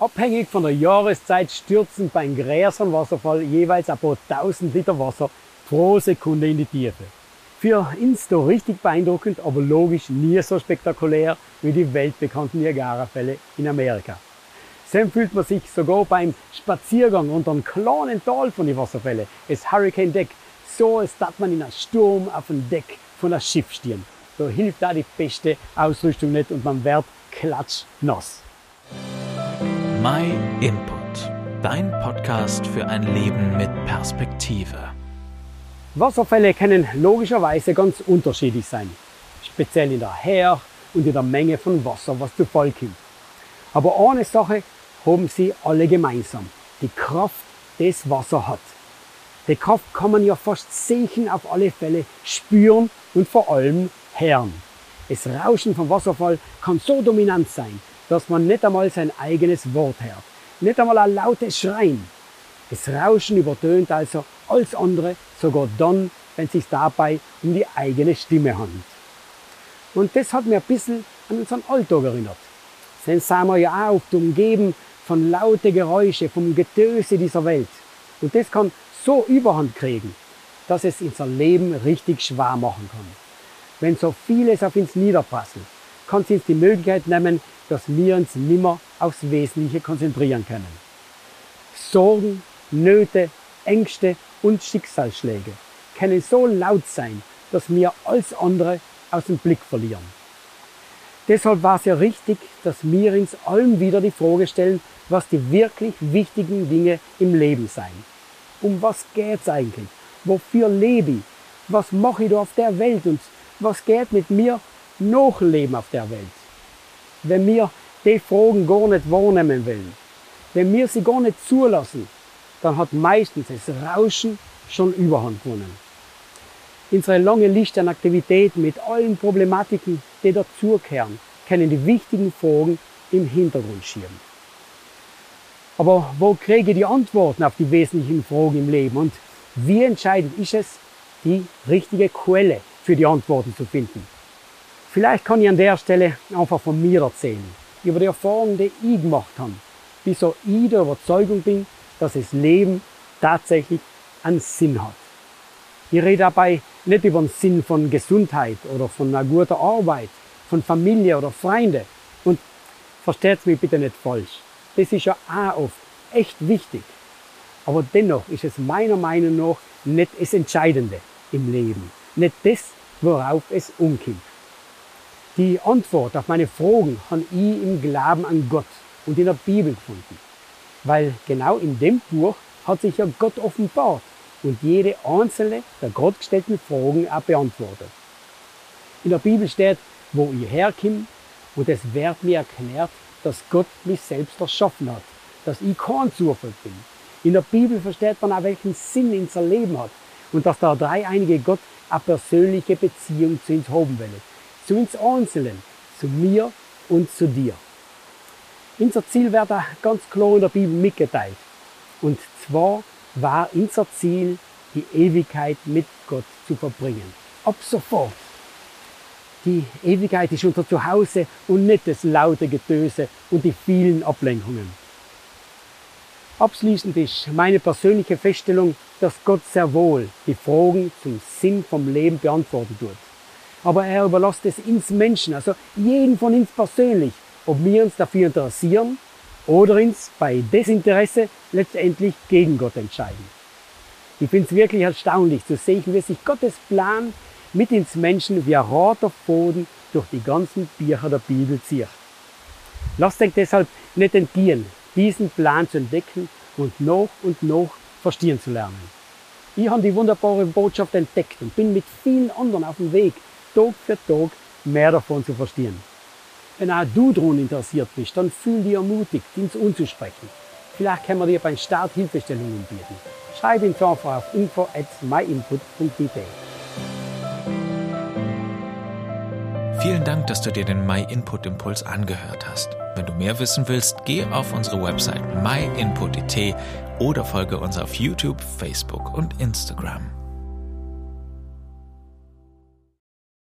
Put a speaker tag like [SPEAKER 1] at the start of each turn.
[SPEAKER 1] Abhängig von der Jahreszeit stürzen beim Gräsernwasserfall jeweils ein paar tausend Liter Wasser pro Sekunde in die Tiefe. Für Insto richtig beeindruckend, aber logisch nie so spektakulär wie die weltbekannten Niagara-Fälle in Amerika. So fühlt man sich sogar beim Spaziergang unter einem kleinen Tal von den Wasserfällen, das Hurricane Deck, so als dass man in einem Sturm auf dem Deck von einem Schiff stehen. Da hilft da die beste Ausrüstung nicht und man wird klatschnass.
[SPEAKER 2] My Input, dein Podcast für ein Leben mit Perspektive.
[SPEAKER 1] Wasserfälle können logischerweise ganz unterschiedlich sein, speziell in der Her und in der Menge von Wasser, was zu Fall kommt. Aber eine Sache haben sie alle gemeinsam. Die Kraft, die das Wasser hat. Die Kraft kann man ja fast sehen auf alle Fälle, spüren und vor allem hören. Das Rauschen vom Wasserfall kann so dominant sein, dass man nicht einmal sein eigenes Wort hört. Nicht einmal ein lautes Schreien. Das Rauschen übertönt also alles andere, sogar dann, wenn es sich dabei um die eigene Stimme handelt. Und das hat mir ein bisschen an unseren Alltag erinnert. Sonst sind wir ja auch umgeben von lauten Geräuschen, vom Getöse dieser Welt. Und das kann so Überhand kriegen, dass es unser Leben richtig schwer machen kann. Wenn so vieles auf uns niederprasselt, kann es uns die Möglichkeit nehmen, dass wir uns nimmer aufs Wesentliche konzentrieren können. Sorgen, Nöte, Ängste und Schicksalsschläge können so laut sein, dass wir alles andere aus dem Blick verlieren. Deshalb war es ja richtig, dass wir uns allen wieder die Frage stellen, was die wirklich wichtigen Dinge im Leben sein. Um was geht's eigentlich? Wofür lebe ich? Was mache ich da auf der Welt? Und was geht mit mir noch Leben auf der Welt? Wenn wir die Fragen gar nicht wahrnehmen wollen, wenn wir sie gar nicht zulassen, dann hat meistens das Rauschen schon Überhand gewonnen. Unsere lange Liste an Aktivitäten mit allen Problematiken, die dazugehören, können die wichtigen Fragen im Hintergrund schieben. Aber wo kriege ich die Antworten auf die wesentlichen Fragen im Leben? Und wie entscheidend ist es, die richtige Quelle für die Antworten zu finden? Vielleicht kann ich an der Stelle einfach von mir erzählen, über die Erfahrungen, die ich gemacht habe, wieso ich der Überzeugung bin, dass das Leben tatsächlich einen Sinn hat. Ich rede dabei nicht über den Sinn von Gesundheit oder von einer guten Arbeit, von Familie oder Freunde. Und versteht mich bitte nicht falsch. Das ist ja auch oft echt wichtig. Aber dennoch ist es meiner Meinung nach nicht das Entscheidende im Leben. Nicht das, worauf es umkommt. Die Antwort auf meine Fragen habe ich im Glauben an Gott und in der Bibel gefunden. Weil genau in dem Buch hat sich ja Gott offenbart und jede einzelne der Gott gestellten Fragen auch beantwortet. In der Bibel steht, wo ich herkomme und es wird mir erklärt, dass Gott mich selbst erschaffen hat, dass ich kein Zufall bin. In der Bibel versteht man auch, welchen Sinn unser Leben hat und dass der dreieinige Gott eine persönliche Beziehung zu uns haben will. Zu uns Einzelnen, zu mir und zu dir. Unser Ziel wird ganz klar in der Bibel mitgeteilt. Und zwar war unser Ziel, die Ewigkeit mit Gott zu verbringen. Ab sofort. Die Ewigkeit ist unser Zuhause und nicht das laute Getöse und die vielen Ablenkungen. Abschließend ist meine persönliche Feststellung, dass Gott sehr wohl die Fragen zum Sinn vom Leben beantworten tut. Aber er überlässt es uns Menschen, also jeden von uns persönlich, ob wir uns dafür interessieren oder uns bei Desinteresse letztendlich gegen Gott entscheiden. Ich finde es wirklich erstaunlich zu sehen, wie sich Gottes Plan mit ins Menschen wie ein roter Boden durch die ganzen Bücher der Bibel zieht. Lasst euch deshalb nicht entgehen, diesen Plan zu entdecken und noch und noch verstehen zu lernen. Ich habe die wunderbare Botschaft entdeckt und bin mit vielen anderen auf dem Weg, Tag für Tag mehr davon zu verstehen. Wenn auch du daran interessiert bist, dann fühl dich ermutigt, ins unzusprechen. Vielleicht können wir dir beim Start Hilfestellungen bieten. Schreib uns einfach auf info at myinput.de.
[SPEAKER 2] Vielen Dank, dass du dir den My Input Impuls angehört hast. Wenn du mehr wissen willst, geh auf unsere Website myinput.it oder folge uns auf YouTube, Facebook und Instagram.